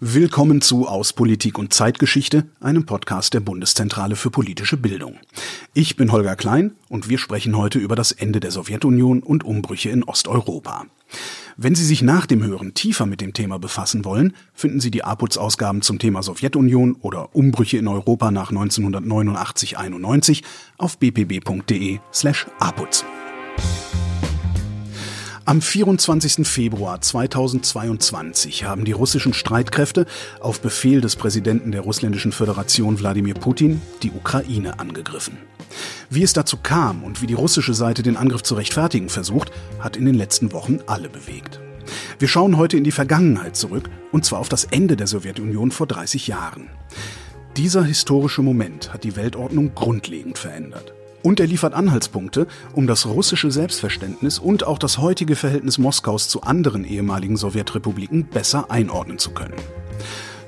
Willkommen zu Aus Politik und Zeitgeschichte, einem Podcast der Bundeszentrale für politische Bildung. Ich bin Holger Klein und wir sprechen heute über das Ende der Sowjetunion und Umbrüche in Osteuropa. Wenn Sie sich nach dem Hören tiefer mit dem Thema befassen wollen, finden Sie die APUZ-Ausgaben zum Thema Sowjetunion oder Umbrüche in Europa nach 1989-91 auf bpb.de slash apuz. Am 24. Februar 2022 haben die russischen Streitkräfte auf Befehl des Präsidenten der Russländischen Föderation Wladimir Putin die Ukraine angegriffen. Wie es dazu kam und wie die russische Seite den Angriff zu rechtfertigen versucht, hat in den letzten Wochen alle bewegt. Wir schauen heute in die Vergangenheit zurück, und zwar auf das Ende der Sowjetunion vor 30 Jahren. Dieser historische Moment hat die Weltordnung grundlegend verändert. Und er liefert Anhaltspunkte, um das russische Selbstverständnis und auch das heutige Verhältnis Moskaus zu anderen ehemaligen Sowjetrepubliken besser einordnen zu können.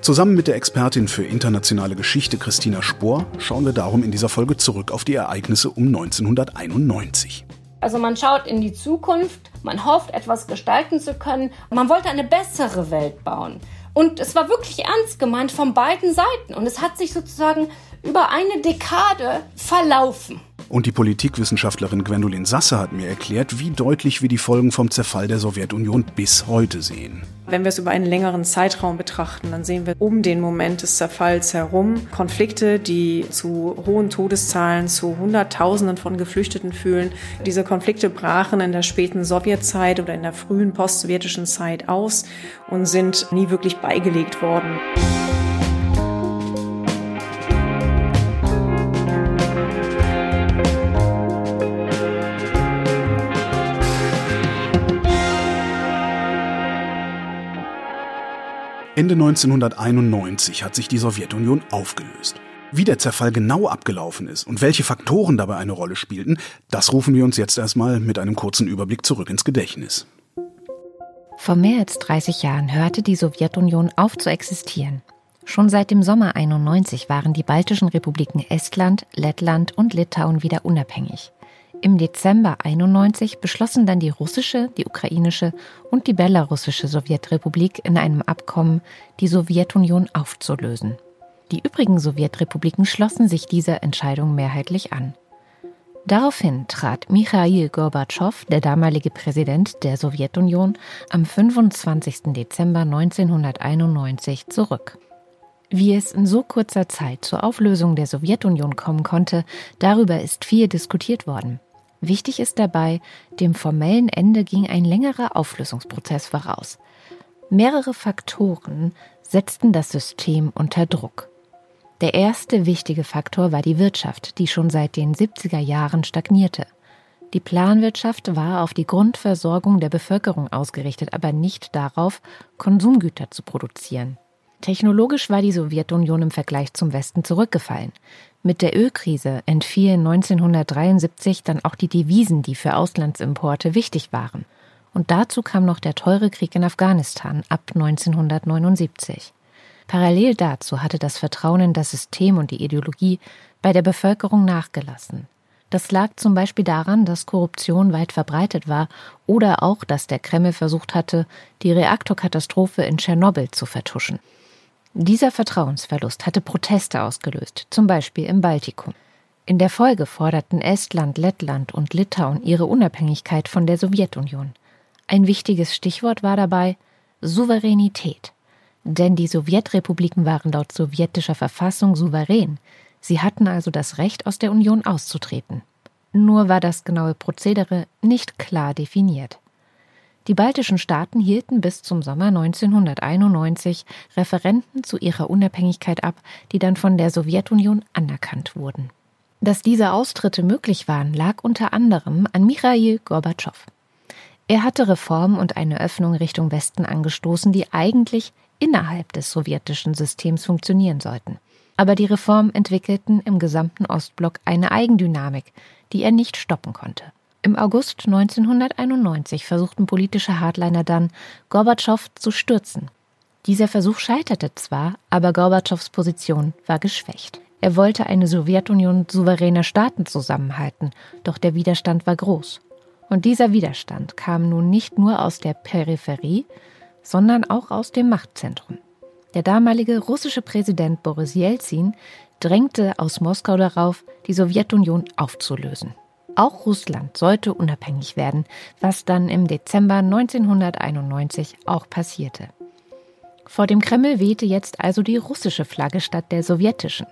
Zusammen mit der Expertin für internationale Geschichte Christina Spohr schauen wir darum in dieser Folge zurück auf die Ereignisse um 1991. Also man schaut in die Zukunft, man hofft, etwas gestalten zu können. Man wollte eine bessere Welt bauen. Und es war wirklich ernst gemeint von beiden Seiten. Und es hat sich sozusagen über eine Dekade verlaufen. Und die Politikwissenschaftlerin Gwendolin Sasse hat mir erklärt, wie deutlich wir die Folgen vom Zerfall der Sowjetunion bis heute sehen. Wenn wir es über einen längeren Zeitraum betrachten, dann sehen wir um den Moment des Zerfalls herum Konflikte, die zu hohen Todeszahlen, zu Hunderttausenden von Geflüchteten führen. Diese Konflikte brachen in der späten Sowjetzeit oder in der frühen postsowjetischen Zeit aus und sind nie wirklich beigelegt worden. Ende 1991 hat sich die Sowjetunion aufgelöst. Wie der Zerfall genau abgelaufen ist und welche Faktoren dabei eine Rolle spielten, das rufen wir uns jetzt erstmal mit einem kurzen Überblick zurück ins Gedächtnis. Vor mehr als 30 Jahren hörte die Sowjetunion auf zu existieren. Schon seit dem Sommer 91 waren die baltischen Republiken Estland, Lettland und Litauen wieder unabhängig. Im Dezember 91 beschlossen dann die russische, die ukrainische und die belarussische Sowjetrepublik in einem Abkommen, die Sowjetunion aufzulösen. Die übrigen Sowjetrepubliken schlossen sich dieser Entscheidung mehrheitlich an. Daraufhin trat Michail Gorbatschow, der damalige Präsident der Sowjetunion, am 25. Dezember 1991 zurück. Wie es in so kurzer Zeit zur Auflösung der Sowjetunion kommen konnte, darüber ist viel diskutiert worden. Wichtig ist dabei, dem formellen Ende ging ein längerer Auflösungsprozess voraus. Mehrere Faktoren setzten das System unter Druck. Der erste wichtige Faktor war die Wirtschaft, die schon seit den 70er Jahren stagnierte. Die Planwirtschaft war auf die Grundversorgung der Bevölkerung ausgerichtet, aber nicht darauf, Konsumgüter zu produzieren. Technologisch war die Sowjetunion im Vergleich zum Westen zurückgefallen. Mit der Ölkrise entfielen 1973 dann auch die Devisen, die für Auslandsimporte wichtig waren. Und dazu kam noch der teure Krieg in Afghanistan ab 1979. Parallel dazu hatte das Vertrauen in das System und die Ideologie bei der Bevölkerung nachgelassen. Das lag zum Beispiel daran, dass Korruption weit verbreitet war oder auch, dass der Kreml versucht hatte, die Reaktorkatastrophe in Tschernobyl zu vertuschen. Dieser Vertrauensverlust hatte Proteste ausgelöst, zum Beispiel im Baltikum. In der Folge forderten Estland, Lettland und Litauen ihre Unabhängigkeit von der Sowjetunion. Ein wichtiges Stichwort war dabei Souveränität. Denn die Sowjetrepubliken waren laut sowjetischer Verfassung souverän. Sie hatten also das Recht, aus der Union auszutreten. Nur war das genaue Prozedere nicht klar definiert. Die baltischen Staaten hielten bis zum Sommer 1991 Referenten zu ihrer Unabhängigkeit ab, die dann von der Sowjetunion anerkannt wurden. Dass diese Austritte möglich waren, lag unter anderem an Michail Gorbatschow. Er hatte Reformen und eine Öffnung Richtung Westen angestoßen, die eigentlich innerhalb des sowjetischen Systems funktionieren sollten. Aber die Reformen entwickelten im gesamten Ostblock eine Eigendynamik, die er nicht stoppen konnte. Im August 1991 versuchten politische Hardliner dann, Gorbatschow zu stürzen. Dieser Versuch scheiterte zwar, aber Gorbatschows Position war geschwächt. Er wollte eine Sowjetunion souveräner Staaten zusammenhalten, doch der Widerstand war groß. Und dieser Widerstand kam nun nicht nur aus der Peripherie, sondern auch aus dem Machtzentrum. Der damalige russische Präsident Boris Jelzin drängte aus Moskau darauf, die Sowjetunion aufzulösen. Auch Russland sollte unabhängig werden, was dann im Dezember 1991 auch passierte. Vor dem Kreml wehte jetzt also die russische Flagge statt der sowjetischen.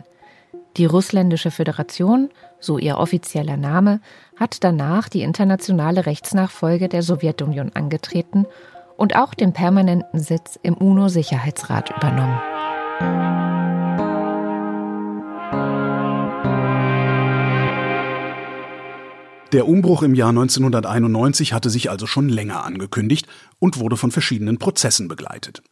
Die Russländische Föderation, so ihr offizieller Name, hat danach die internationale Rechtsnachfolge der Sowjetunion angetreten und auch den permanenten Sitz im UNO-Sicherheitsrat übernommen. Der Umbruch im Jahr 1991 hatte sich also schon länger angekündigt und wurde von verschiedenen Prozessen begleitet.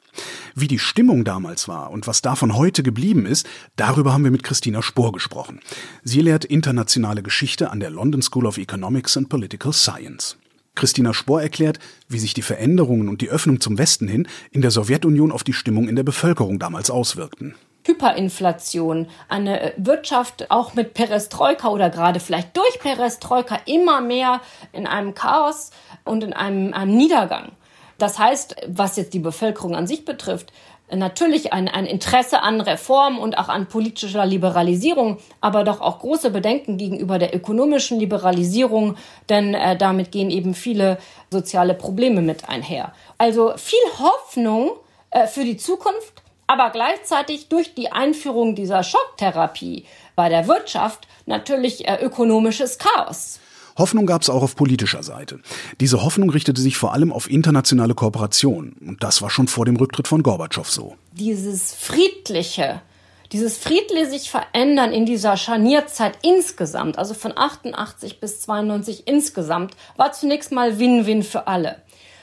Wie die Stimmung damals war und was davon heute geblieben ist, darüber haben wir mit Christina Spohr gesprochen. Sie lehrt internationale Geschichte an der London School of Economics and Political Science. Christina Spohr erklärt, wie sich die Veränderungen und die Öffnung zum Westen hin in der Sowjetunion auf die Stimmung in der Bevölkerung damals auswirkten. Hyperinflation, eine Wirtschaft auch mit Perestroika oder gerade vielleicht durch Perestroika immer mehr in einem Chaos und in einem, einem Niedergang. Das heißt, was jetzt die Bevölkerung an sich betrifft, natürlich ein, ein Interesse an Reform und auch an politischer Liberalisierung, aber doch auch große Bedenken gegenüber der ökonomischen Liberalisierung, denn äh, damit gehen eben viele soziale Probleme mit einher. Also viel Hoffnung äh, für die Zukunft, aber gleichzeitig durch die Einführung dieser Schocktherapie bei der Wirtschaft natürlich äh, ökonomisches Chaos. Hoffnung gab es auch auf politischer Seite. Diese Hoffnung richtete sich vor allem auf internationale Kooperation. Und das war schon vor dem Rücktritt von Gorbatschow so. Dieses friedliche, dieses friedliche sich verändern in dieser Scharnierzeit insgesamt, also von 88 bis 92 insgesamt, war zunächst mal Win-Win für alle.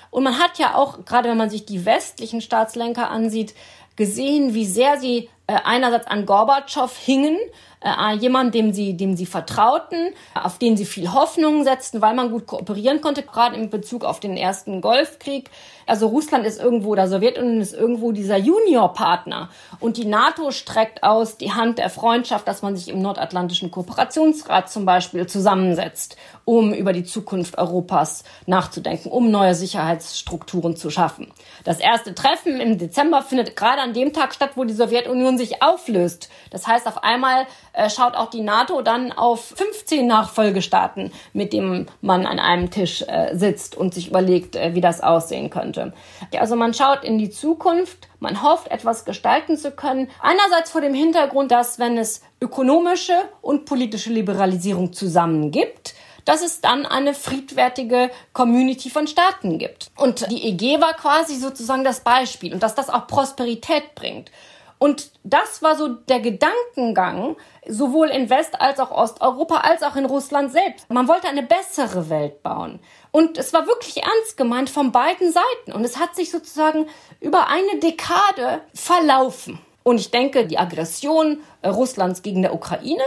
Und man hat ja auch, gerade wenn man sich die westlichen Staatslenker ansieht, gesehen, wie sehr sie äh, einerseits an Gorbatschow hingen, äh, jemand, dem sie, dem sie vertrauten, auf den sie viel Hoffnung setzten, weil man gut kooperieren konnte, gerade in Bezug auf den ersten Golfkrieg. Also Russland ist irgendwo, oder Sowjetunion ist irgendwo dieser Juniorpartner. Und die NATO streckt aus die Hand der Freundschaft, dass man sich im Nordatlantischen Kooperationsrat zum Beispiel zusammensetzt, um über die Zukunft Europas nachzudenken, um neue Sicherheitsstrukturen zu schaffen. Das erste Treffen im Dezember findet gerade an dem Tag statt, wo die Sowjetunion sich auflöst. Das heißt, auf einmal äh, schaut auch die NATO dann auf 15 Nachfolgestaaten, mit denen man an einem Tisch äh, sitzt und sich überlegt, äh, wie das aussehen könnte. Also man schaut in die Zukunft, man hofft, etwas gestalten zu können. Einerseits vor dem Hintergrund, dass wenn es ökonomische und politische Liberalisierung zusammen gibt, dass es dann eine friedwertige Community von Staaten gibt. Und die EG war quasi sozusagen das Beispiel und dass das auch Prosperität bringt. Und das war so der Gedankengang, sowohl in West- als auch Osteuropa, als auch in Russland selbst. Man wollte eine bessere Welt bauen. Und es war wirklich ernst gemeint von beiden Seiten. Und es hat sich sozusagen über eine Dekade verlaufen. Und ich denke, die Aggression äh, Russlands gegen der Ukraine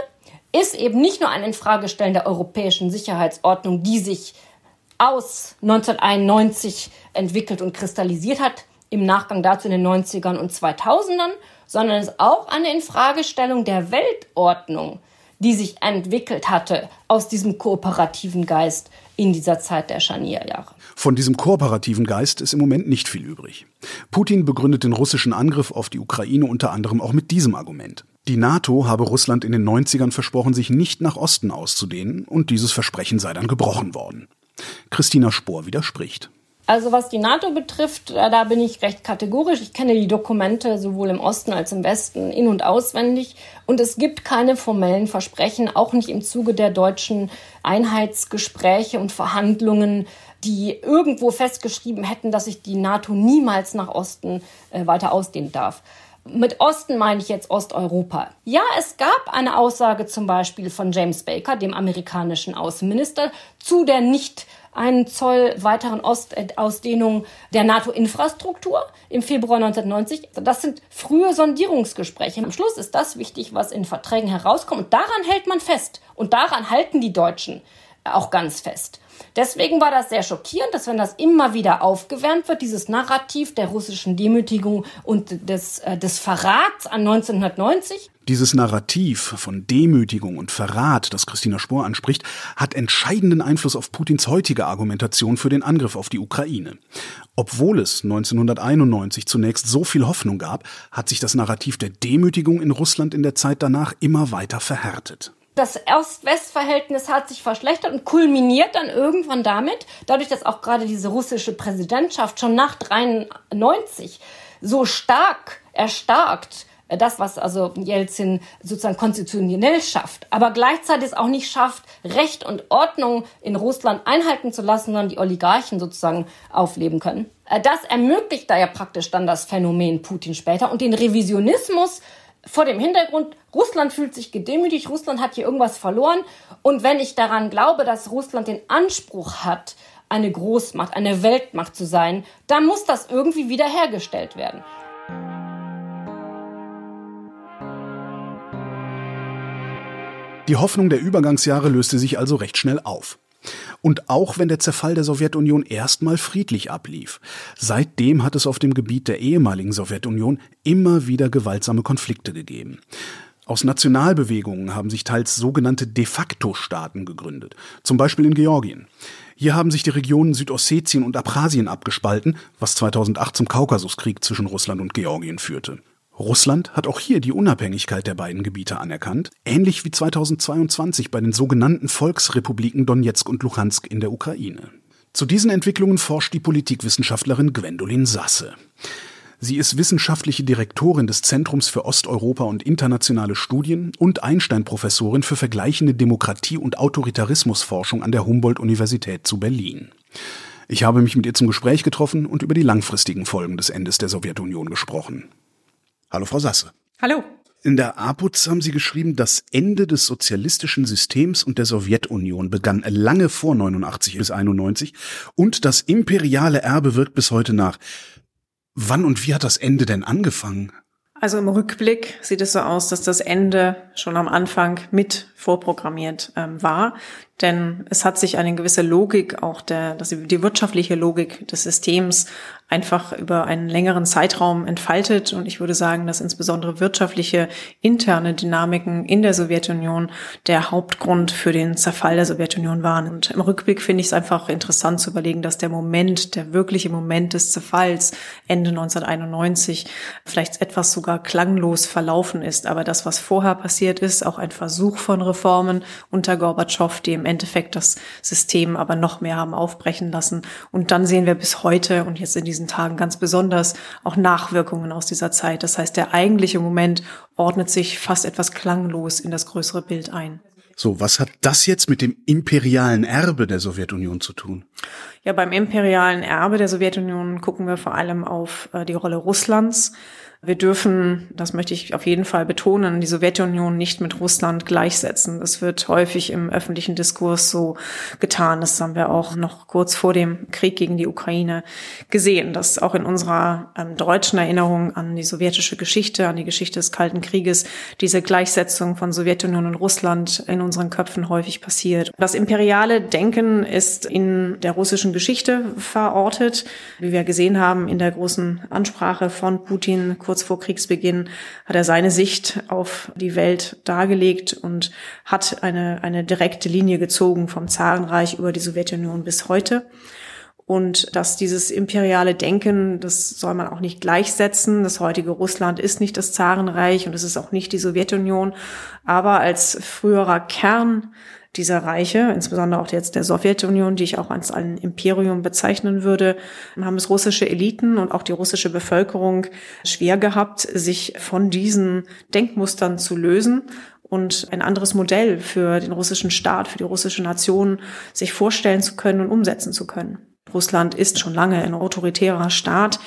ist eben nicht nur ein Infragestellen der europäischen Sicherheitsordnung, die sich aus 1991 entwickelt und kristallisiert hat, im Nachgang dazu in den 90ern und 2000ern, sondern es ist auch eine Infragestellung der Weltordnung, die sich entwickelt hatte aus diesem kooperativen Geist in dieser Zeit der Scharnierjahre. Von diesem kooperativen Geist ist im Moment nicht viel übrig. Putin begründet den russischen Angriff auf die Ukraine unter anderem auch mit diesem Argument. Die NATO habe Russland in den 90ern versprochen, sich nicht nach Osten auszudehnen, und dieses Versprechen sei dann gebrochen worden. Christina Spohr widerspricht. Also was die NATO betrifft, äh, da bin ich recht kategorisch. Ich kenne die Dokumente sowohl im Osten als im Westen in und auswendig. Und es gibt keine formellen Versprechen, auch nicht im Zuge der deutschen Einheitsgespräche und Verhandlungen, die irgendwo festgeschrieben hätten, dass sich die NATO niemals nach Osten äh, weiter ausdehnen darf. Mit Osten meine ich jetzt Osteuropa. Ja, es gab eine Aussage zum Beispiel von James Baker, dem amerikanischen Außenminister, zu der nicht einen Zoll weiteren Ostausdehnung der NATO-Infrastruktur im Februar 1990. Das sind frühe Sondierungsgespräche. Am Schluss ist das wichtig, was in Verträgen herauskommt. Und daran hält man fest. Und daran halten die Deutschen. auch ganz fest. Deswegen war das sehr schockierend, dass wenn das immer wieder aufgewärmt wird, dieses Narrativ der russischen Demütigung und des, äh, des Verrats an 1990. Dieses Narrativ von Demütigung und Verrat, das Christina Spohr anspricht, hat entscheidenden Einfluss auf Putins heutige Argumentation für den Angriff auf die Ukraine. Obwohl es 1991 zunächst so viel Hoffnung gab, hat sich das Narrativ der Demütigung in Russland in der Zeit danach immer weiter verhärtet das Ost-West-Verhältnis hat sich verschlechtert und kulminiert dann irgendwann damit, dadurch, dass auch gerade diese russische Präsidentschaft schon nach 93 so stark erstarkt äh, das, was also Jelzin sozusagen konstitutionell schafft, aber gleichzeitig es auch nicht schafft, Recht und Ordnung in Russland einhalten zu lassen, sondern die Oligarchen sozusagen aufleben können. Äh, das ermöglicht da ja praktisch dann das Phänomen Putin später und den Revisionismus vor dem Hintergrund, Russland fühlt sich gedemütigt, Russland hat hier irgendwas verloren. Und wenn ich daran glaube, dass Russland den Anspruch hat, eine Großmacht, eine Weltmacht zu sein, dann muss das irgendwie wiederhergestellt werden. Die Hoffnung der Übergangsjahre löste sich also recht schnell auf. Und auch wenn der Zerfall der Sowjetunion erstmal friedlich ablief, seitdem hat es auf dem Gebiet der ehemaligen Sowjetunion immer wieder gewaltsame Konflikte gegeben. Aus Nationalbewegungen haben sich teils sogenannte de facto Staaten gegründet, zum Beispiel in Georgien. Hier haben sich die Regionen Südossetien und Abchasien abgespalten, was 2008 zum Kaukasuskrieg zwischen Russland und Georgien führte. Russland hat auch hier die Unabhängigkeit der beiden Gebiete anerkannt, ähnlich wie 2022 bei den sogenannten Volksrepubliken Donetsk und Luhansk in der Ukraine. Zu diesen Entwicklungen forscht die Politikwissenschaftlerin Gwendolin Sasse. Sie ist wissenschaftliche Direktorin des Zentrums für Osteuropa und internationale Studien und Einstein-Professorin für vergleichende Demokratie- und Autoritarismusforschung an der Humboldt-Universität zu Berlin. Ich habe mich mit ihr zum Gespräch getroffen und über die langfristigen Folgen des Endes der Sowjetunion gesprochen. Hallo, Frau Sasse. Hallo. In der APUZ haben Sie geschrieben, das Ende des sozialistischen Systems und der Sowjetunion begann lange vor 89 bis 91 und das imperiale Erbe wirkt bis heute nach. Wann und wie hat das Ende denn angefangen? Also im Rückblick sieht es so aus, dass das Ende schon am Anfang mit vorprogrammiert ähm, war. Denn es hat sich eine gewisse Logik, auch der, das, die wirtschaftliche Logik des Systems einfach über einen längeren Zeitraum entfaltet. Und ich würde sagen, dass insbesondere wirtschaftliche interne Dynamiken in der Sowjetunion der Hauptgrund für den Zerfall der Sowjetunion waren. Und im Rückblick finde ich es einfach interessant zu überlegen, dass der Moment, der wirkliche Moment des Zerfalls Ende 1991 vielleicht etwas sogar klanglos verlaufen ist. Aber das, was vorher passiert ist, auch ein Versuch von Reformen unter Gorbatschow, die im Endeffekt das System aber noch mehr haben aufbrechen lassen. Und dann sehen wir bis heute und jetzt in diesen Tagen ganz besonders auch Nachwirkungen aus dieser Zeit. Das heißt, der eigentliche Moment ordnet sich fast etwas klanglos in das größere Bild ein. So, was hat das jetzt mit dem imperialen Erbe der Sowjetunion zu tun? Ja, beim imperialen Erbe der Sowjetunion gucken wir vor allem auf äh, die Rolle Russlands. Wir dürfen, das möchte ich auf jeden Fall betonen, die Sowjetunion nicht mit Russland gleichsetzen. Das wird häufig im öffentlichen Diskurs so getan. Das haben wir auch noch kurz vor dem Krieg gegen die Ukraine gesehen, dass auch in unserer ähm, deutschen Erinnerung an die sowjetische Geschichte, an die Geschichte des Kalten Krieges, diese Gleichsetzung von Sowjetunion und Russland in unseren Köpfen häufig passiert. Das imperiale Denken ist in der russischen Geschichte verortet, wie wir gesehen haben in der großen Ansprache von Putin kurz vor Kriegsbeginn hat er seine Sicht auf die Welt dargelegt und hat eine, eine direkte Linie gezogen vom Zarenreich über die Sowjetunion bis heute. Und dass dieses imperiale Denken, das soll man auch nicht gleichsetzen. Das heutige Russland ist nicht das Zarenreich und es ist auch nicht die Sowjetunion. Aber als früherer Kern dieser Reiche, insbesondere auch jetzt der Sowjetunion, die ich auch als ein Imperium bezeichnen würde, haben es russische Eliten und auch die russische Bevölkerung schwer gehabt, sich von diesen Denkmustern zu lösen und ein anderes Modell für den russischen Staat, für die russische Nation sich vorstellen zu können und umsetzen zu können. Russland ist schon lange ein autoritärer Staat.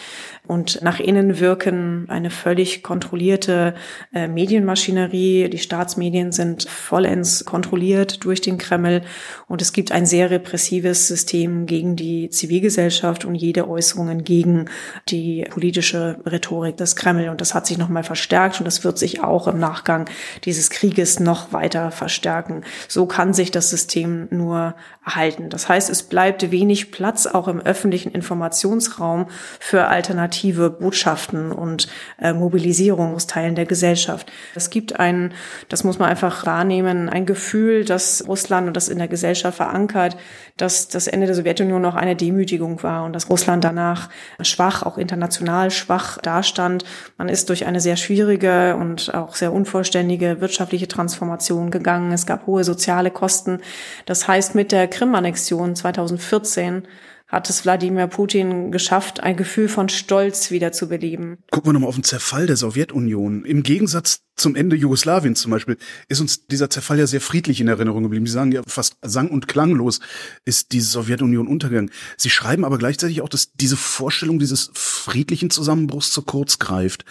Und nach innen wirken eine völlig kontrollierte äh, Medienmaschinerie. Die Staatsmedien sind vollends kontrolliert durch den Kreml und es gibt ein sehr repressives System gegen die Zivilgesellschaft und jede Äußerungen gegen die politische Rhetorik des Kreml. Und das hat sich nochmal verstärkt und das wird sich auch im Nachgang dieses Krieges noch weiter verstärken. So kann sich das System nur erhalten. Das heißt, es bleibt wenig Platz auch im öffentlichen Informationsraum für alternative Botschaften und äh, Mobilisierung der Gesellschaft. Es gibt ein, das muss man einfach wahrnehmen, ein Gefühl, dass Russland und das in der Gesellschaft verankert, dass das Ende der Sowjetunion noch eine Demütigung war und dass Russland danach schwach, auch international schwach dastand. Man ist durch eine sehr schwierige und auch sehr unvollständige wirtschaftliche Transformation gegangen. Es gab hohe soziale Kosten. Das heißt, mit der Krim-Annexion 2014 hat es Wladimir Putin geschafft, ein Gefühl von Stolz wieder zu beleben. Gucken wir nochmal auf den Zerfall der Sowjetunion. Im Gegensatz zum Ende Jugoslawiens zum Beispiel ist uns dieser Zerfall ja sehr friedlich in Erinnerung geblieben. Sie sagen ja fast sang- und klanglos ist die Sowjetunion untergegangen. Sie schreiben aber gleichzeitig auch, dass diese Vorstellung dieses friedlichen Zusammenbruchs zu kurz greift.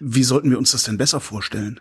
Wie sollten wir uns das denn besser vorstellen?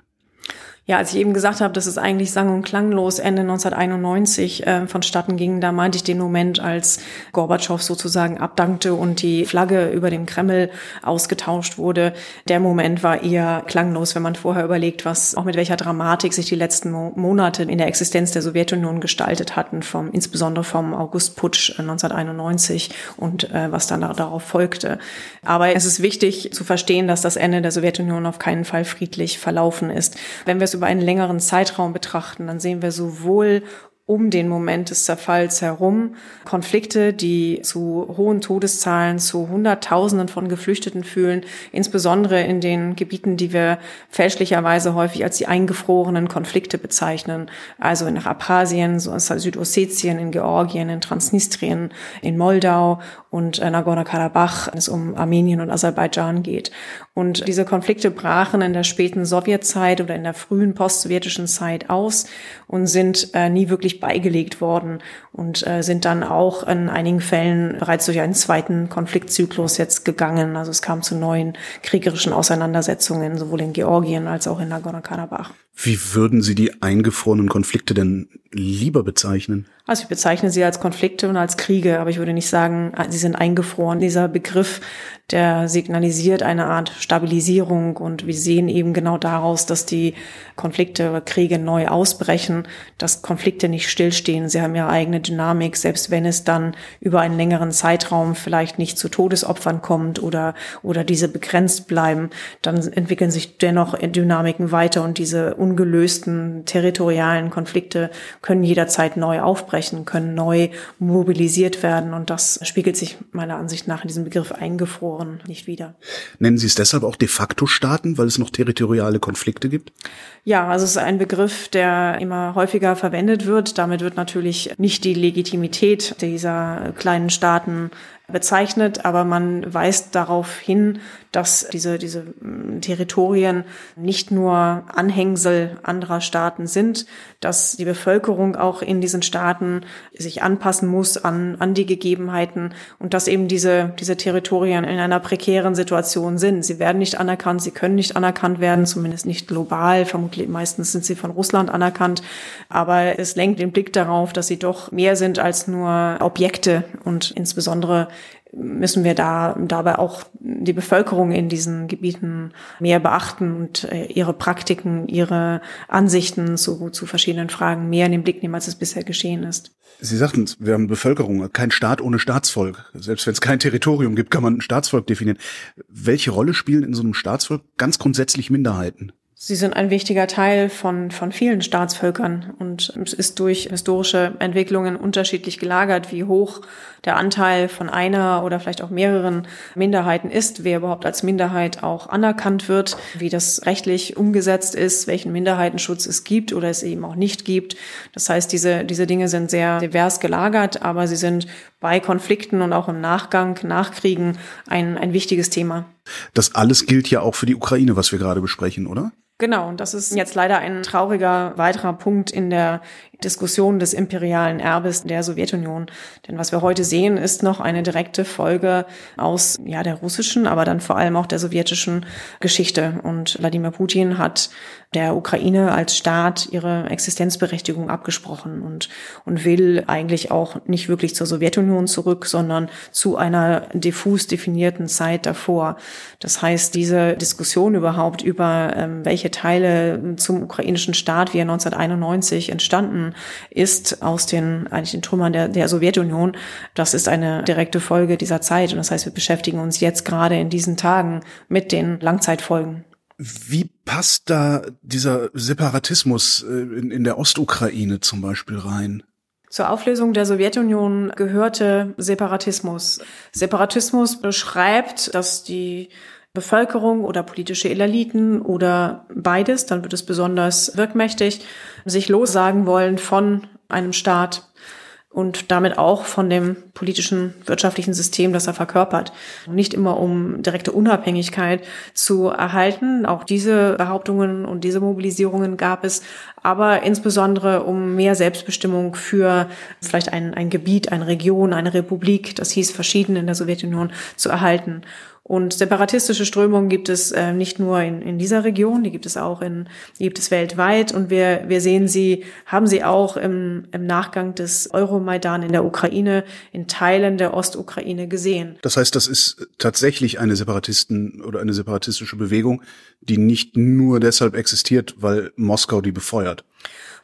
Ja, als ich eben gesagt habe, dass es eigentlich sang- und klanglos Ende 1991 äh, vonstatten ging, da meinte ich den Moment, als Gorbatschow sozusagen abdankte und die Flagge über dem Kreml ausgetauscht wurde. Der Moment war eher klanglos, wenn man vorher überlegt, was auch mit welcher Dramatik sich die letzten Mo Monate in der Existenz der Sowjetunion gestaltet hatten, vom, insbesondere vom Augustputsch 1991 äh, und äh, was dann darauf folgte. Aber es ist wichtig zu verstehen, dass das Ende der Sowjetunion auf keinen Fall friedlich verlaufen ist. Wenn wir es über einen längeren Zeitraum betrachten, dann sehen wir sowohl um den Moment des Zerfalls herum. Konflikte, die zu hohen Todeszahlen, zu Hunderttausenden von Geflüchteten fühlen, insbesondere in den Gebieten, die wir fälschlicherweise häufig als die eingefrorenen Konflikte bezeichnen. Also in Abchasien, Südossetien, in Georgien, in Transnistrien, in Moldau und äh, Nagorno-Karabach, wenn es um Armenien und Aserbaidschan geht. Und diese Konflikte brachen in der späten Sowjetzeit oder in der frühen postsowjetischen Zeit aus und sind äh, nie wirklich beigelegt worden und äh, sind dann auch in einigen Fällen bereits durch einen zweiten Konfliktzyklus jetzt gegangen. Also es kam zu neuen kriegerischen Auseinandersetzungen, sowohl in Georgien als auch in Nagorno-Karabach. Wie würden Sie die eingefrorenen Konflikte denn lieber bezeichnen? Also ich bezeichne sie als Konflikte und als Kriege, aber ich würde nicht sagen, sie sind eingefroren. Dieser Begriff, der signalisiert eine Art Stabilisierung und wir sehen eben genau daraus, dass die Konflikte oder Kriege neu ausbrechen, dass Konflikte nicht stillstehen. Sie haben ihre eigene Dynamik, selbst wenn es dann über einen längeren Zeitraum vielleicht nicht zu Todesopfern kommt oder, oder diese begrenzt bleiben, dann entwickeln sich dennoch Dynamiken weiter und diese ungelösten territorialen Konflikte können jederzeit neu aufbrechen können neu mobilisiert werden. Und das spiegelt sich meiner Ansicht nach in diesem Begriff eingefroren nicht wieder. Nennen Sie es deshalb auch de facto Staaten, weil es noch territoriale Konflikte gibt? Ja, also es ist ein Begriff, der immer häufiger verwendet wird. Damit wird natürlich nicht die Legitimität dieser kleinen Staaten bezeichnet, aber man weist darauf hin, dass diese, diese mm, Territorien nicht nur Anhängsel anderer Staaten sind, dass die Bevölkerung auch in diesen Staaten sich anpassen muss an, an die Gegebenheiten und dass eben diese, diese Territorien in einer prekären Situation sind. Sie werden nicht anerkannt, sie können nicht anerkannt werden, zumindest nicht global. Vermutlich meistens sind sie von Russland anerkannt. Aber es lenkt den Blick darauf, dass sie doch mehr sind als nur Objekte und insbesondere müssen wir da dabei auch die Bevölkerung in diesen Gebieten mehr beachten und äh, ihre Praktiken, ihre Ansichten zu, zu verschiedenen Fragen mehr in den Blick nehmen, als es bisher geschehen ist. Sie sagten, wir haben Bevölkerung, kein Staat ohne Staatsvolk. Selbst wenn es kein Territorium gibt, kann man ein Staatsvolk definieren. Welche Rolle spielen in so einem Staatsvolk ganz grundsätzlich Minderheiten? Sie sind ein wichtiger Teil von, von vielen Staatsvölkern und es ist durch historische Entwicklungen unterschiedlich gelagert, wie hoch der Anteil von einer oder vielleicht auch mehreren Minderheiten ist, wer überhaupt als Minderheit auch anerkannt wird, wie das rechtlich umgesetzt ist, welchen Minderheitenschutz es gibt oder es eben auch nicht gibt. Das heißt, diese, diese Dinge sind sehr divers gelagert, aber sie sind bei Konflikten und auch im Nachgang, Nachkriegen ein, ein wichtiges Thema. Das alles gilt ja auch für die Ukraine, was wir gerade besprechen, oder? Genau, und das ist jetzt leider ein trauriger weiterer Punkt in der Diskussion des imperialen Erbes der Sowjetunion. Denn was wir heute sehen, ist noch eine direkte Folge aus ja der russischen, aber dann vor allem auch der sowjetischen Geschichte. Und Wladimir Putin hat der Ukraine als Staat ihre Existenzberechtigung abgesprochen und, und will eigentlich auch nicht wirklich zur Sowjetunion zurück, sondern zu einer diffus definierten Zeit davor. Das heißt, diese Diskussion überhaupt über ähm, welche Teile zum ukrainischen Staat, wie er 1991 entstanden ist, aus den eigentlich den Trümmern der, der Sowjetunion, das ist eine direkte Folge dieser Zeit. Und das heißt, wir beschäftigen uns jetzt gerade in diesen Tagen mit den Langzeitfolgen. Wie passt da dieser Separatismus äh, in, in der Ostukraine zum Beispiel rein? Zur Auflösung der Sowjetunion gehörte Separatismus. Separatismus beschreibt, dass die Bevölkerung oder politische Eliten oder beides, dann wird es besonders wirkmächtig, sich lossagen wollen von einem Staat, und damit auch von dem politischen, wirtschaftlichen System, das er verkörpert. Nicht immer um direkte Unabhängigkeit zu erhalten. Auch diese Behauptungen und diese Mobilisierungen gab es, aber insbesondere um mehr Selbstbestimmung für vielleicht ein, ein Gebiet, eine Region, eine Republik, das hieß verschieden in der Sowjetunion, zu erhalten. Und separatistische Strömungen gibt es äh, nicht nur in, in dieser Region, die gibt es auch in, die gibt es weltweit. Und wir, wir sehen sie, haben sie auch im, im Nachgang des Euromaidan in der Ukraine, in Teilen der Ostukraine gesehen. Das heißt, das ist tatsächlich eine Separatisten oder eine separatistische Bewegung, die nicht nur deshalb existiert, weil Moskau die befeuert.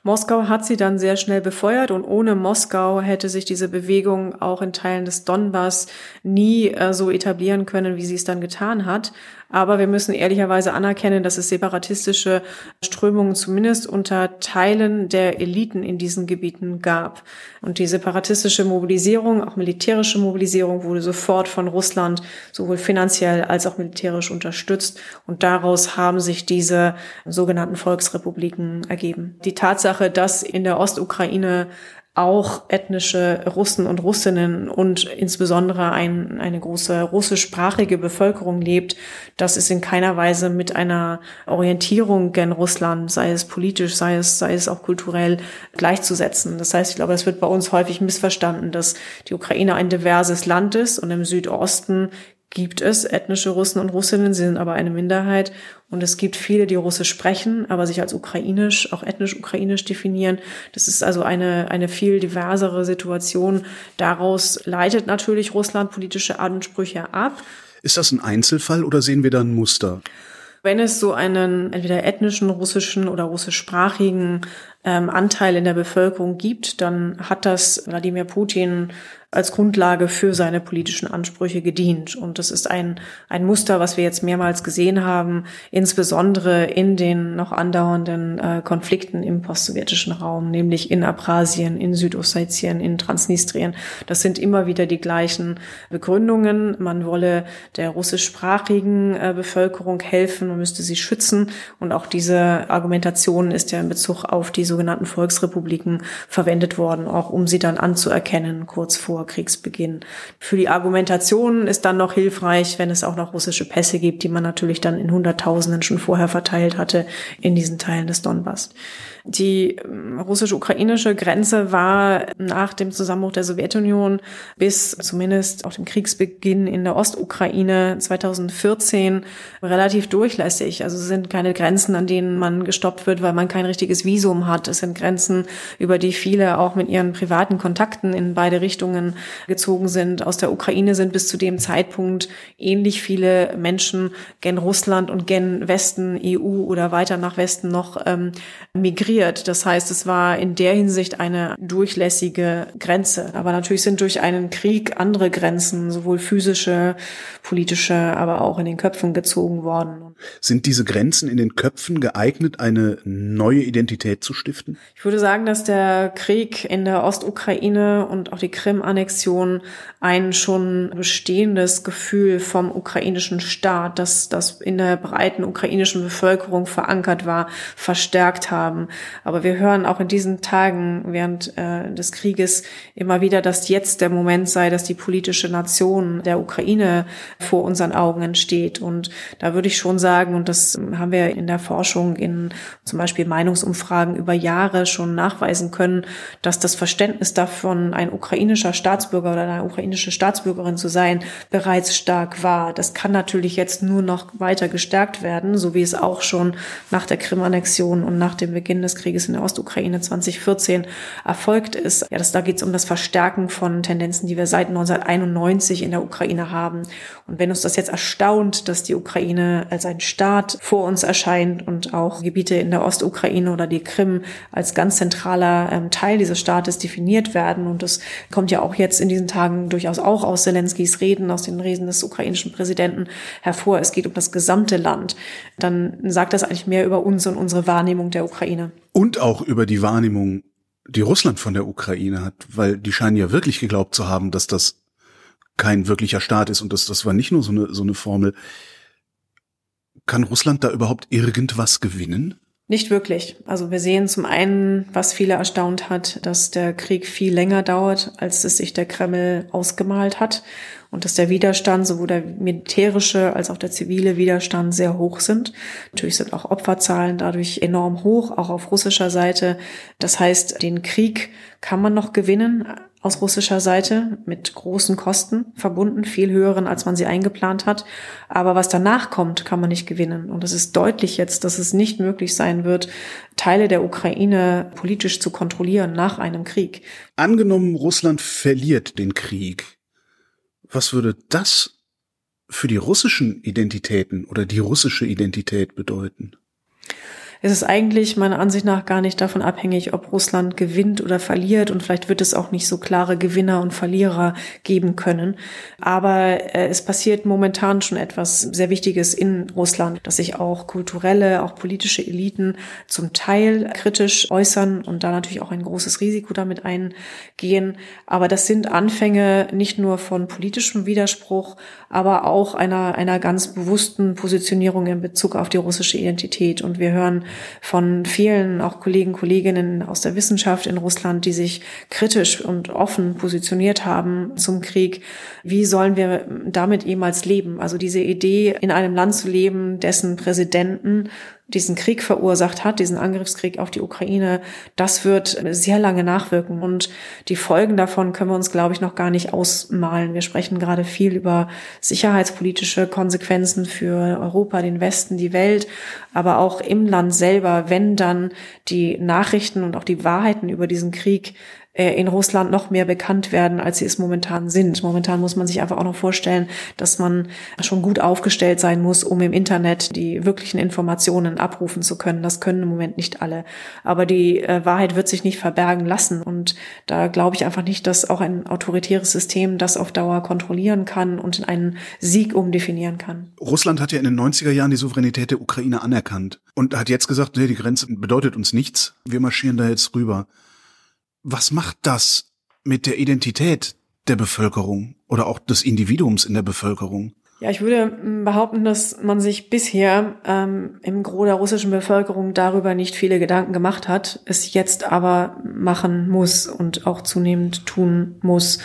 Moskau hat sie dann sehr schnell befeuert und ohne Moskau hätte sich diese Bewegung auch in Teilen des Donbass nie äh, so etablieren können, wie sie es dann getan hat. Aber wir müssen ehrlicherweise anerkennen, dass es separatistische Strömungen zumindest unter Teilen der Eliten in diesen Gebieten gab. Und die separatistische Mobilisierung, auch militärische Mobilisierung, wurde sofort von Russland sowohl finanziell als auch militärisch unterstützt. Und daraus haben sich diese sogenannten Volksrepubliken ergeben. Die Tatsache, dass in der Ostukraine auch ethnische Russen und Russinnen und insbesondere ein, eine große russischsprachige Bevölkerung lebt, das ist in keiner Weise mit einer Orientierung gen Russland, sei es politisch, sei es, sei es auch kulturell gleichzusetzen. Das heißt, ich glaube, es wird bei uns häufig missverstanden, dass die Ukraine ein diverses Land ist und im Südosten gibt es ethnische Russen und Russinnen, sie sind aber eine Minderheit. Und es gibt viele, die Russisch sprechen, aber sich als ukrainisch, auch ethnisch ukrainisch definieren. Das ist also eine, eine viel diversere Situation. Daraus leitet natürlich Russland politische Ansprüche ab. Ist das ein Einzelfall oder sehen wir da ein Muster? Wenn es so einen entweder ethnischen russischen oder russischsprachigen ähm, Anteil in der Bevölkerung gibt, dann hat das Wladimir Putin als Grundlage für seine politischen Ansprüche gedient. Und das ist ein, ein Muster, was wir jetzt mehrmals gesehen haben, insbesondere in den noch andauernden äh, Konflikten im postsowjetischen Raum, nämlich in Abkhazien, in Südossetien, in Transnistrien. Das sind immer wieder die gleichen Begründungen. Man wolle der russischsprachigen äh, Bevölkerung helfen und müsste sie schützen. Und auch diese Argumentation ist ja in Bezug auf die sogenannten Volksrepubliken verwendet worden, auch um sie dann anzuerkennen, kurz vor vor Kriegsbeginn. Für die Argumentation ist dann noch hilfreich, wenn es auch noch russische Pässe gibt, die man natürlich dann in Hunderttausenden schon vorher verteilt hatte in diesen Teilen des Donbass. Die ähm, russisch-ukrainische Grenze war nach dem Zusammenbruch der Sowjetunion bis zumindest auf dem Kriegsbeginn in der Ostukraine 2014 relativ durchlässig. Also es sind keine Grenzen, an denen man gestoppt wird, weil man kein richtiges Visum hat. Es sind Grenzen, über die viele auch mit ihren privaten Kontakten in beide Richtungen gezogen sind. Aus der Ukraine sind bis zu dem Zeitpunkt ähnlich viele Menschen gen Russland und gen Westen, EU oder weiter nach Westen noch ähm, migriert integriert. Das heißt, es war in der Hinsicht eine durchlässige Grenze. Aber natürlich sind durch einen Krieg andere Grenzen, sowohl physische, politische, aber auch in den Köpfen gezogen worden. Sind diese Grenzen in den Köpfen geeignet, eine neue Identität zu stiften? Ich würde sagen, dass der Krieg in der Ostukraine und auch die Krim-Annexion ein schon bestehendes Gefühl vom ukrainischen Staat, das das in der breiten ukrainischen Bevölkerung verankert war, verstärkt haben. Aber wir hören auch in diesen Tagen während äh, des Krieges immer wieder, dass jetzt der Moment sei, dass die politische Nation der Ukraine vor unseren Augen entsteht. Und da würde ich schon sagen, sagen, und das haben wir in der Forschung in zum Beispiel Meinungsumfragen über Jahre schon nachweisen können, dass das Verständnis davon, ein ukrainischer Staatsbürger oder eine ukrainische Staatsbürgerin zu sein, bereits stark war. Das kann natürlich jetzt nur noch weiter gestärkt werden, so wie es auch schon nach der Krim-Annexion und nach dem Beginn des Krieges in der Ostukraine 2014 erfolgt ist. Ja, das, da geht es um das Verstärken von Tendenzen, die wir seit 1991 in der Ukraine haben. Und wenn uns das jetzt erstaunt, dass die Ukraine als Staat vor uns erscheint und auch Gebiete in der Ostukraine oder die Krim als ganz zentraler ähm, Teil dieses Staates definiert werden. Und das kommt ja auch jetzt in diesen Tagen durchaus auch aus Zelenskys Reden, aus den Reden des ukrainischen Präsidenten hervor. Es geht um das gesamte Land. Dann sagt das eigentlich mehr über uns und unsere Wahrnehmung der Ukraine. Und auch über die Wahrnehmung, die Russland von der Ukraine hat, weil die scheinen ja wirklich geglaubt zu haben, dass das kein wirklicher Staat ist und das, das war nicht nur so eine, so eine Formel. Kann Russland da überhaupt irgendwas gewinnen? Nicht wirklich. Also wir sehen zum einen, was viele erstaunt hat, dass der Krieg viel länger dauert, als es sich der Kreml ausgemalt hat und dass der Widerstand, sowohl der militärische als auch der zivile Widerstand sehr hoch sind. Natürlich sind auch Opferzahlen dadurch enorm hoch, auch auf russischer Seite. Das heißt, den Krieg kann man noch gewinnen, aus russischer Seite mit großen Kosten verbunden, viel höheren, als man sie eingeplant hat. Aber was danach kommt, kann man nicht gewinnen. Und es ist deutlich jetzt, dass es nicht möglich sein wird, Teile der Ukraine politisch zu kontrollieren nach einem Krieg. Angenommen, Russland verliert den Krieg. Was würde das für die russischen Identitäten oder die russische Identität bedeuten? Es ist eigentlich meiner Ansicht nach gar nicht davon abhängig, ob Russland gewinnt oder verliert. Und vielleicht wird es auch nicht so klare Gewinner und Verlierer geben können. Aber äh, es passiert momentan schon etwas sehr Wichtiges in Russland, dass sich auch kulturelle, auch politische Eliten zum Teil kritisch äußern und da natürlich auch ein großes Risiko damit eingehen. Aber das sind Anfänge nicht nur von politischem Widerspruch, aber auch einer, einer ganz bewussten Positionierung in Bezug auf die russische Identität. Und wir hören von vielen auch Kollegen, Kolleginnen aus der Wissenschaft in Russland, die sich kritisch und offen positioniert haben zum Krieg. Wie sollen wir damit jemals leben? Also diese Idee, in einem Land zu leben, dessen Präsidenten diesen Krieg verursacht hat, diesen Angriffskrieg auf die Ukraine, das wird sehr lange nachwirken. Und die Folgen davon können wir uns, glaube ich, noch gar nicht ausmalen. Wir sprechen gerade viel über sicherheitspolitische Konsequenzen für Europa, den Westen, die Welt, aber auch im Land selber, wenn dann die Nachrichten und auch die Wahrheiten über diesen Krieg in Russland noch mehr bekannt werden, als sie es momentan sind. Momentan muss man sich einfach auch noch vorstellen, dass man schon gut aufgestellt sein muss, um im Internet die wirklichen Informationen abrufen zu können. Das können im Moment nicht alle. Aber die äh, Wahrheit wird sich nicht verbergen lassen. Und da glaube ich einfach nicht, dass auch ein autoritäres System das auf Dauer kontrollieren kann und in einen Sieg umdefinieren kann. Russland hat ja in den 90er Jahren die Souveränität der Ukraine anerkannt und hat jetzt gesagt, nee, die Grenze bedeutet uns nichts. Wir marschieren da jetzt rüber. Was macht das mit der Identität der Bevölkerung oder auch des Individuums in der Bevölkerung? Ja, ich würde hm, behaupten, dass man sich bisher ähm, im Gros der russischen Bevölkerung darüber nicht viele Gedanken gemacht hat, es jetzt aber machen muss und auch zunehmend tun muss.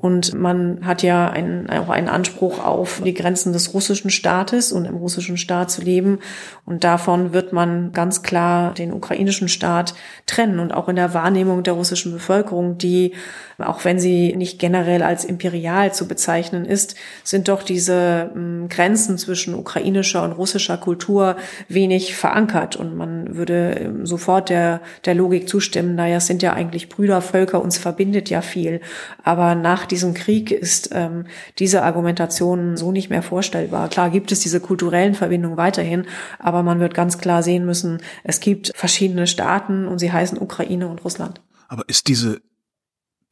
Und man hat ja einen, auch einen Anspruch auf die Grenzen des russischen Staates und im russischen Staat zu leben. Und davon wird man ganz klar den ukrainischen Staat trennen. Und auch in der Wahrnehmung der russischen Bevölkerung, die, auch wenn sie nicht generell als imperial zu bezeichnen ist, sind doch diese hm, Grenzen zwischen ukrainischer und russischer Kultur wenig verankert. Und man würde ähm, sofort der, der Logik zustimmen, naja, es sind ja eigentlich Brüdervölker, uns verbindet ja viel. Aber nach diesem Krieg ist ähm, diese Argumentation so nicht mehr vorstellbar. Klar gibt es diese kulturellen Verbindungen weiterhin, aber man wird ganz klar sehen müssen, es gibt verschiedene Staaten und sie heißen Ukraine und Russland. Aber ist diese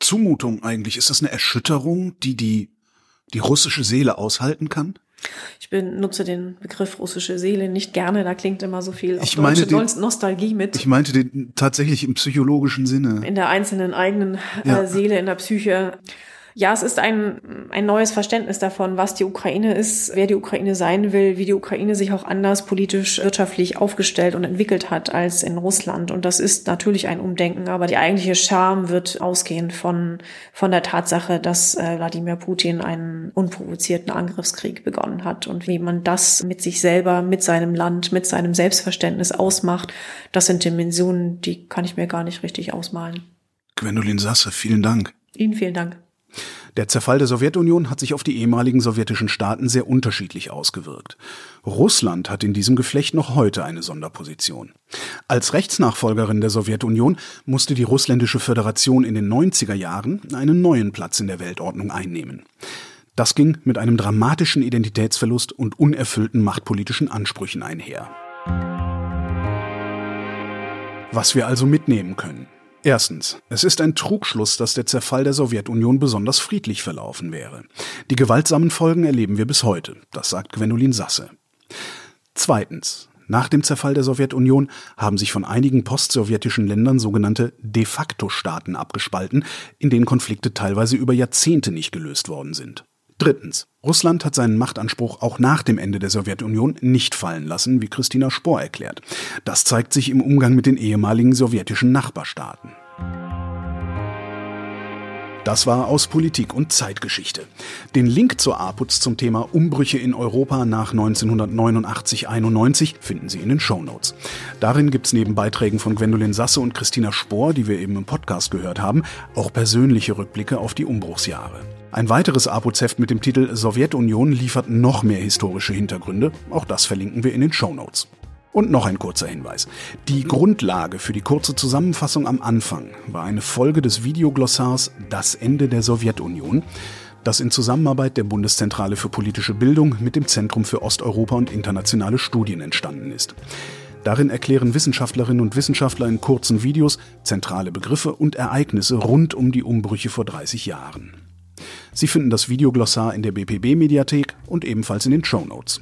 Zumutung eigentlich, ist das eine Erschütterung, die die, die russische Seele aushalten kann? Ich benutze den Begriff russische Seele nicht gerne, da klingt immer so viel ich meine den, Nostalgie mit. Ich meinte den tatsächlich im psychologischen Sinne. In der einzelnen eigenen äh, ja. Seele, in der Psyche. Ja, es ist ein, ein neues Verständnis davon, was die Ukraine ist, wer die Ukraine sein will, wie die Ukraine sich auch anders politisch, wirtschaftlich aufgestellt und entwickelt hat als in Russland. Und das ist natürlich ein Umdenken, aber die eigentliche Charme wird ausgehen von, von der Tatsache, dass äh, Wladimir Putin einen unprovozierten Angriffskrieg begonnen hat und wie man das mit sich selber, mit seinem Land, mit seinem Selbstverständnis ausmacht. Das sind Dimensionen, die kann ich mir gar nicht richtig ausmalen. Gwendolin Sasse, vielen Dank. Ihnen vielen Dank. Der Zerfall der Sowjetunion hat sich auf die ehemaligen sowjetischen Staaten sehr unterschiedlich ausgewirkt. Russland hat in diesem Geflecht noch heute eine Sonderposition. Als Rechtsnachfolgerin der Sowjetunion musste die russländische Föderation in den 90er Jahren einen neuen Platz in der Weltordnung einnehmen. Das ging mit einem dramatischen Identitätsverlust und unerfüllten machtpolitischen Ansprüchen einher. Was wir also mitnehmen können. Erstens. Es ist ein Trugschluss, dass der Zerfall der Sowjetunion besonders friedlich verlaufen wäre. Die gewaltsamen Folgen erleben wir bis heute. Das sagt Gwendolin Sasse. Zweitens. Nach dem Zerfall der Sowjetunion haben sich von einigen postsowjetischen Ländern sogenannte de facto Staaten abgespalten, in denen Konflikte teilweise über Jahrzehnte nicht gelöst worden sind. Drittens. Russland hat seinen Machtanspruch auch nach dem Ende der Sowjetunion nicht fallen lassen, wie Christina Spohr erklärt. Das zeigt sich im Umgang mit den ehemaligen sowjetischen Nachbarstaaten. Das war aus Politik und Zeitgeschichte. Den Link zur APUZ zum Thema Umbrüche in Europa nach 1989-91 finden Sie in den Show Notes. Darin gibt es neben Beiträgen von Gwendolin Sasse und Christina Spohr, die wir eben im Podcast gehört haben, auch persönliche Rückblicke auf die Umbruchsjahre. Ein weiteres APOZ-Heft mit dem Titel Sowjetunion liefert noch mehr historische Hintergründe. Auch das verlinken wir in den Show Notes. Und noch ein kurzer Hinweis. Die Grundlage für die kurze Zusammenfassung am Anfang war eine Folge des Videoglossars Das Ende der Sowjetunion, das in Zusammenarbeit der Bundeszentrale für politische Bildung mit dem Zentrum für Osteuropa und internationale Studien entstanden ist. Darin erklären Wissenschaftlerinnen und Wissenschaftler in kurzen Videos zentrale Begriffe und Ereignisse rund um die Umbrüche vor 30 Jahren. Sie finden das Videoglossar in der BPB-Mediathek und ebenfalls in den Show Notes.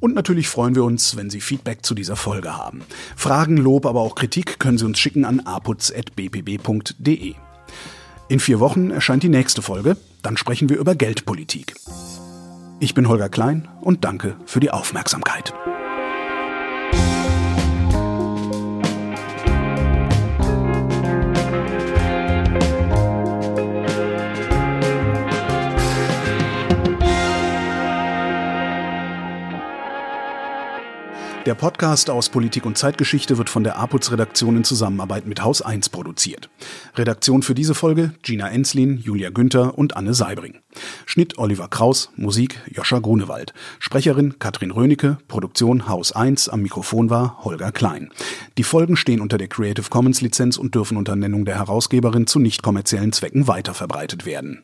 Und natürlich freuen wir uns, wenn Sie Feedback zu dieser Folge haben. Fragen, Lob, aber auch Kritik können Sie uns schicken an aputz.bpb.de. In vier Wochen erscheint die nächste Folge. Dann sprechen wir über Geldpolitik. Ich bin Holger Klein und danke für die Aufmerksamkeit. Der Podcast aus Politik und Zeitgeschichte wird von der APUZ-Redaktion in Zusammenarbeit mit Haus 1 produziert. Redaktion für diese Folge Gina Enslin, Julia Günther und Anne Seibring. Schnitt Oliver Kraus, Musik Joscha Grunewald. Sprecherin Katrin Rönecke, Produktion Haus 1, am Mikrofon war Holger Klein. Die Folgen stehen unter der Creative Commons Lizenz und dürfen unter Nennung der Herausgeberin zu nicht kommerziellen Zwecken weiterverbreitet werden.